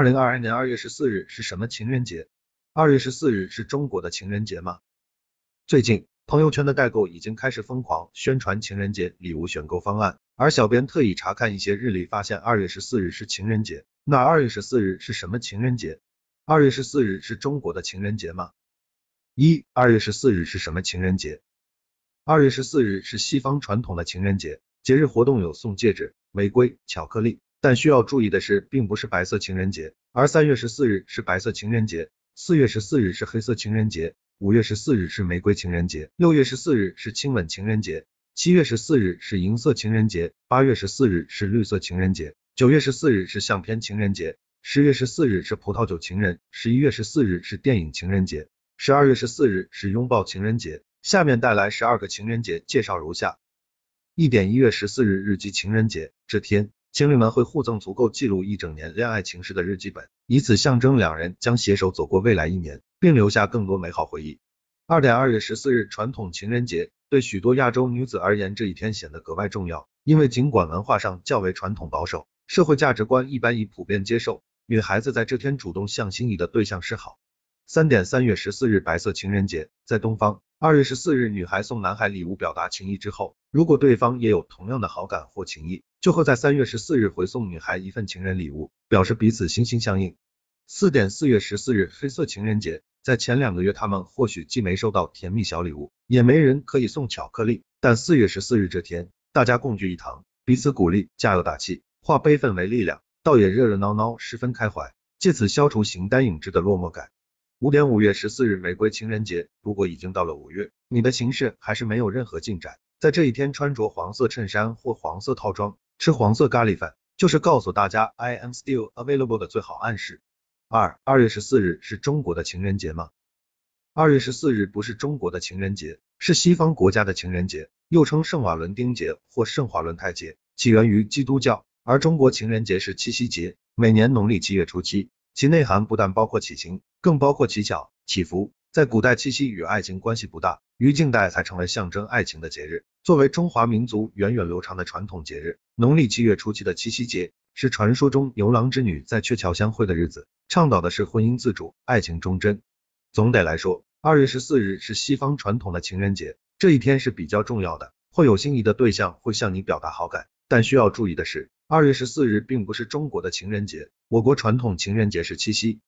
二零二二年二月十四日是什么情人节？二月十四日是中国的情人节吗？最近，朋友圈的代购已经开始疯狂宣传情人节礼物选购方案，而小编特意查看一些日历，发现二月十四日是情人节。那二月十四日是什么情人节？二月十四日是中国的情人节吗？一、二月十四日是什么情人节？二月十四日是西方传统的情人节，节日活动有送戒指、玫瑰、巧克力。但需要注意的是，并不是白色情人节，而三月十四日是白色情人节，四月十四日是黑色情人节，五月十四日是玫瑰情人节，六月十四日是亲吻情人节，七月十四日是银色情人节，八月十四日是绿色情人节，九月十四日是相片情人节，十月十四日是葡萄酒情人，十一月十四日是电影情人节，十二月十四日是拥抱情人节。下面带来十二个情人节介绍如下：一点一月十四日日记情人节这天。情侣们会互赠足够记录一整年恋爱情事的日记本，以此象征两人将携手走过未来一年，并留下更多美好回忆。二点二月十四日传统情人节对许多亚洲女子而言，这一天显得格外重要，因为尽管文化上较为传统保守，社会价值观一般已普遍接受，女孩子在这天主动向心仪的对象示好。三点三月十四日白色情人节在东方，二月十四日女孩送男孩礼物表达情意之后，如果对方也有同样的好感或情谊。就会在三月十四日回送女孩一份情人礼物，表示彼此心心相印。四点四月十四日黑色情人节，在前两个月他们或许既没收到甜蜜小礼物，也没人可以送巧克力，但四月十四日这天，大家共聚一堂，彼此鼓励，加油打气，化悲愤为力量，倒也热热闹闹，十分开怀，借此消除形单影只的落寞感。五点五月十四日玫瑰情人节，如果已经到了五月，你的情事还是没有任何进展，在这一天穿着黄色衬衫或黄色套装。吃黄色咖喱饭，就是告诉大家 I am still available 的最好暗示。二，二月十四日是中国的情人节吗？二月十四日不是中国的情人节，是西方国家的情人节，又称圣瓦伦丁节或圣华伦泰节，起源于基督教。而中国情人节是七夕节，每年农历七月初七，其内涵不但包括祈情，更包括乞巧、祈福。在古代，七夕与爱情关系不大，于近代才成为象征爱情的节日。作为中华民族源远流长的传统节日，农历七月初七的七夕节是传说中牛郎织女在鹊桥相会的日子，倡导的是婚姻自主、爱情忠贞。总得来说，二月十四日是西方传统的情人节，这一天是比较重要的，会有心仪的对象会向你表达好感。但需要注意的是，二月十四日并不是中国的情人节，我国传统情人节是七夕。